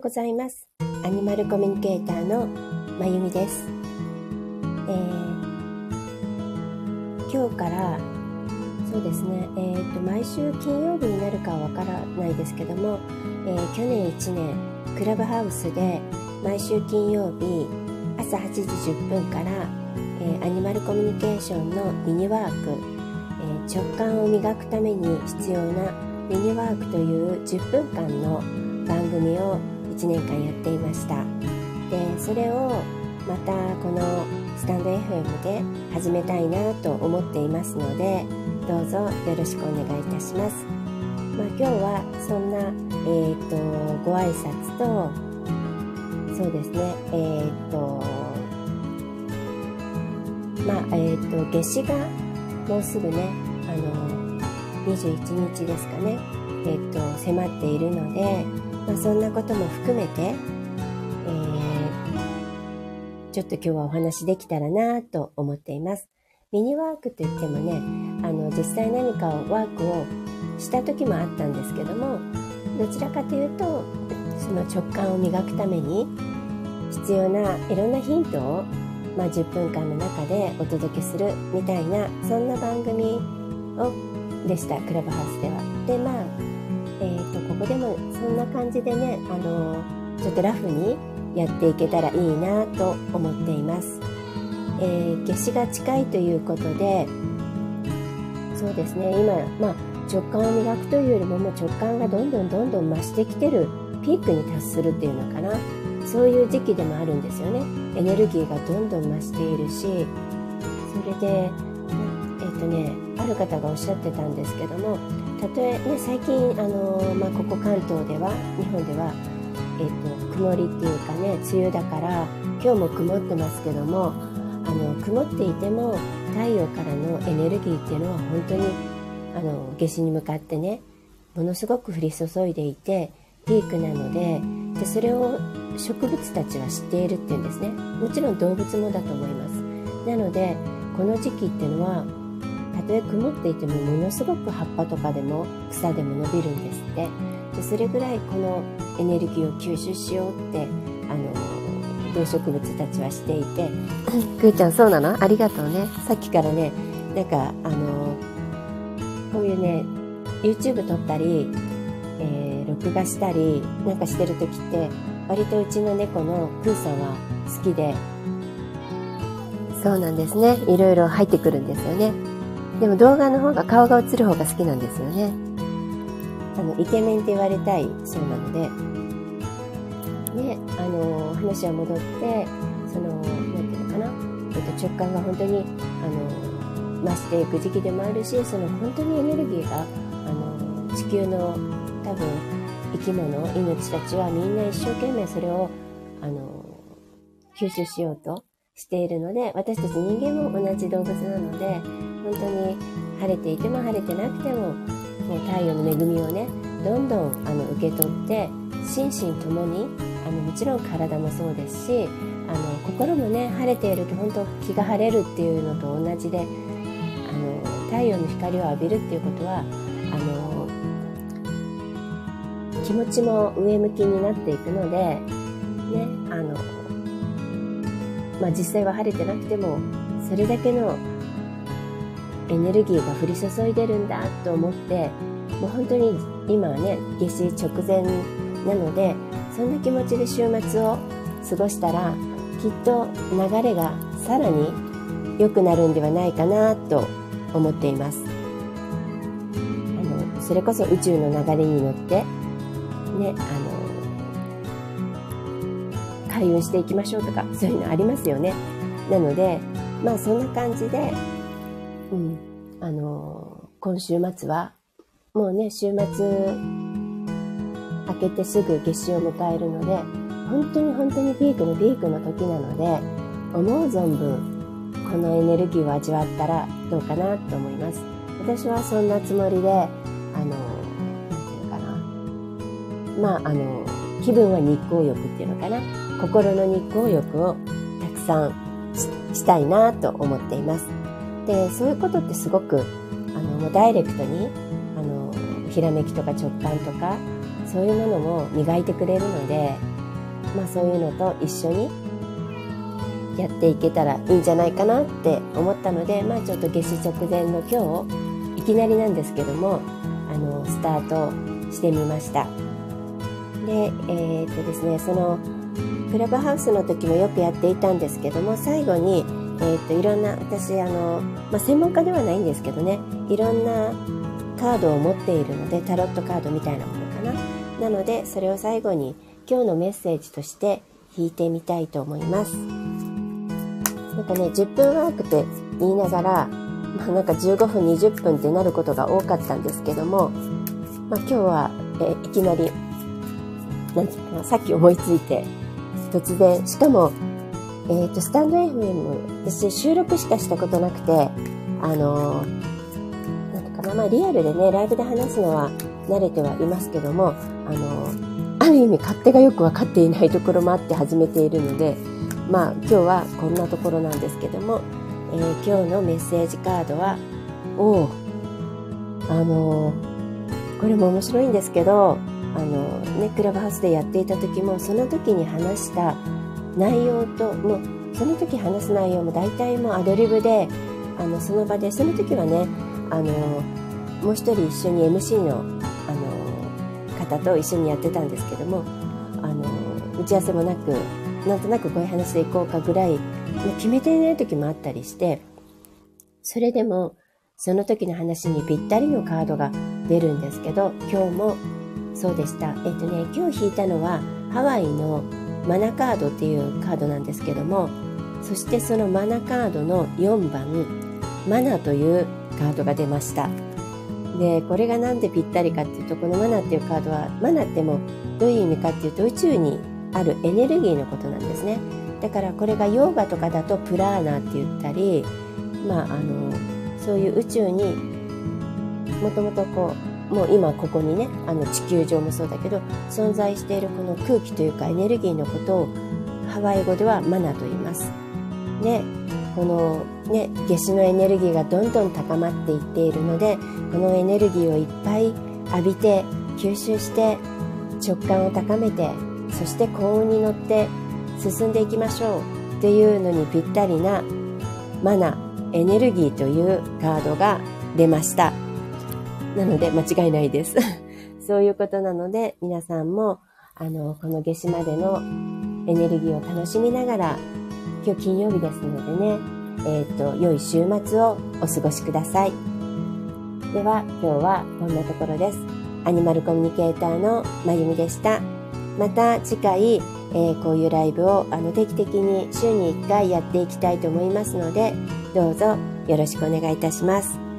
ございます。アニマルコミュニケーターのまゆみです、えー、今日からそうですね、えーと、毎週金曜日になるかはわからないですけども、えー、去年1年クラブハウスで毎週金曜日朝8時10分から、えー、アニマルコミュニケーションのミニワーク、えー直感を磨くために必要なミニワークという10分間の番組を1年間やっていました。でそれをまたこのスタンド FM で始めたいなと思っていますのでどうぞよろしくお願いいたします、まあ、今日はそんな、えーと、ご挨拶とそうですねえっ、ー、とまあえっ、ー、と夏至がもうすぐねあの21日ですかねえっ、ー、と迫っているのでまあ、そんなことも含めて、えー、ちょっと今日はお話できたらなと思っています。ミニワークといってもね、あの、実際何かをワークをした時もあったんですけども、どちらかというと、その直感を磨くために必要ないろんなヒントを、まあ、10分間の中でお届けするみたいな、そんな番組をでした、クラブハウスでは。で、まあ、えーと、ここでもそんな感じでねあのちょっとラフにやっていけたらいいなと思っています、えー、夏至が近いということでそうですね今、まあ、直感を磨くというよりももう直感がどんどんどんどん増してきてるピークに達するっていうのかな。そういう時期でもあるんですよね。エネルギーがどんどん増しているしそれでえっ、ー、とねある方がおっしゃってたんですけどもたとえ、ね、最近、あのまあ、ここ関東では日本では、えーと、曇りっていうかね梅雨だから今日も曇ってますけどもあの曇っていても太陽からのエネルギーっていうのは本当にあの夏至に向かってねものすごく降り注いでいてピークなのででそれを植物たちは知っているっていうんですね。もちろん動物もだと思います。なのでこの時期っていうのはたとえ曇っていてもものすごく葉っぱとかでも草でも伸びるんですって。でそれぐらいこのエネルギーを吸収しようってあの動植物たちはしていて。くーちゃんそうなの？ありがとうね。さっきからねなんかあのこういうね YouTube 撮ったり、えー、録画したりなんかしてる時って割とうちの猫のプーさんは好きで。そうなんですね。いろいろ入ってくるんですよねでも動画の方が顔が映る方が好きなんですよね。あの、イケメンって言われたいそうなので、ね、あの、話は戻って、その、なんていうのかな、えっと、直感が本当に、あの、増していく時期でもあるし、その本当にエネルギーが、あの、地球の多分、生き物、命たちはみんな一生懸命それを、あの、吸収しようとしているので、私たち人間も同じ動物なので、本当に晴れていても晴れてなくてももう太陽の恵みをねどんどんあの受け取って心身ともにあのもちろん体もそうですしあの心もね晴れていると本当気が晴れるっていうのと同じであの太陽の光を浴びるっていうことはあの気持ちも上向きになっていくのでねあのまあ実際は晴れてなくてもそれだけのエネルギーが降り注いでるんだと思ってもう本当に今はね夏至直前なのでそんな気持ちで週末を過ごしたらきっと流れがさらに良くなるんではないかなと思っています。あのそれこそ宇宙の流れに乗ってねあの開運していきましょうとかそういうのありますよね。なのでまあそんな感じでうん、あの今週末はもうね週末明けてすぐ夏至を迎えるので本当に本当にピークのピークの時なので思う存分このエネルギーを味わったらどうかなと思います。私はそんなつもりであの何て言うのかな。まああの気分は日光浴っていうのかな。心の日光浴をたくさんしたいなと思っています。でそういうことってすごくあのもうダイレクトにあのひらめきとか直感とかそういうものも磨いてくれるのでまあそういうのと一緒にやっていけたらいいんじゃないかなって思ったので、まあちょっと夏至直前の今日、いきなりなんですけども、あの、スタートしてみました。で、えー、っとですね、その、クラブハウスの時もよくやっていたんですけども、最後に、えー、っと、いろんな、私、あの、まあ、専門家ではないんですけどね、いろんなカードを持っているので、タロットカードみたいなものかな。なので、それを最後に今日のメッセージとして引いてみたいと思います。なんかね、10分ワークって言いながら、まあ、なんか15分、20分ってなることが多かったんですけども、まあ、今日は、えいきなり、なんていうかな、さっき思いついて、突然、しかも、え、ー、と、スタンド FM、私収録しかしたことなくて、あの、なんていうかな、まあリアルでね、ライブで話すのは慣れてはいますけども、あの、ある意味勝手がよくわかっていないところもあって 始めているので、まあ今日はこんなところなんですけども、えー、今日のメッセージカードは、おあのこれも面白いんですけど、あのね、クラブハウスでやっていた時もその時に話した内容ともうその時話す内容も大体もうアドリブであのその場でその時はねあのもう一人一緒に MC のあの方と一緒にやってたんですけどもあの打ち合わせもなくなんとなくこういう話でいこうかぐらい決めていない時もあったりしてそれでもその時の話にぴったりのカードが出るんですけど今日もそうでした。えっ、とね、今日引いたのはハワイのマナカードっていうカードなんですけども、そしてそのマナカードの4番、マナというカードが出ました。で、これがなんでぴったりかっていうと、このマナっていうカードは、マナってもどういう意味かっていうと宇宙にあるエネルギーのことなんですね。だからこれがヨーガとかだとプラーナって言ったり、まああの、そういう宇宙にもともとこうもう今ここにねあの地球上もそうだけど存在しているこの空気というかエネルギーのことをハワイ語ではマナと言います。でこのね夏至のエネルギーがどんどん高まっていっているのでこのエネルギーをいっぱい浴びて吸収して直感を高めてそして幸運に乗って進んでいきましょうっていうのにぴったりなマナエネルギーというカードが出ました。なので間違いないです。そういうことなので皆さんもあのこの夏至までのエネルギーを楽しみながら今日金曜日ですのでね、えっ、ー、と良い週末をお過ごしください。では今日はこんなところです。アニマルコミュニケーターのまゆみでした。また次回、えー、こういうライブをあの定期的に週に1回やっていきたいと思いますのでどうぞよろしくお願いいたします。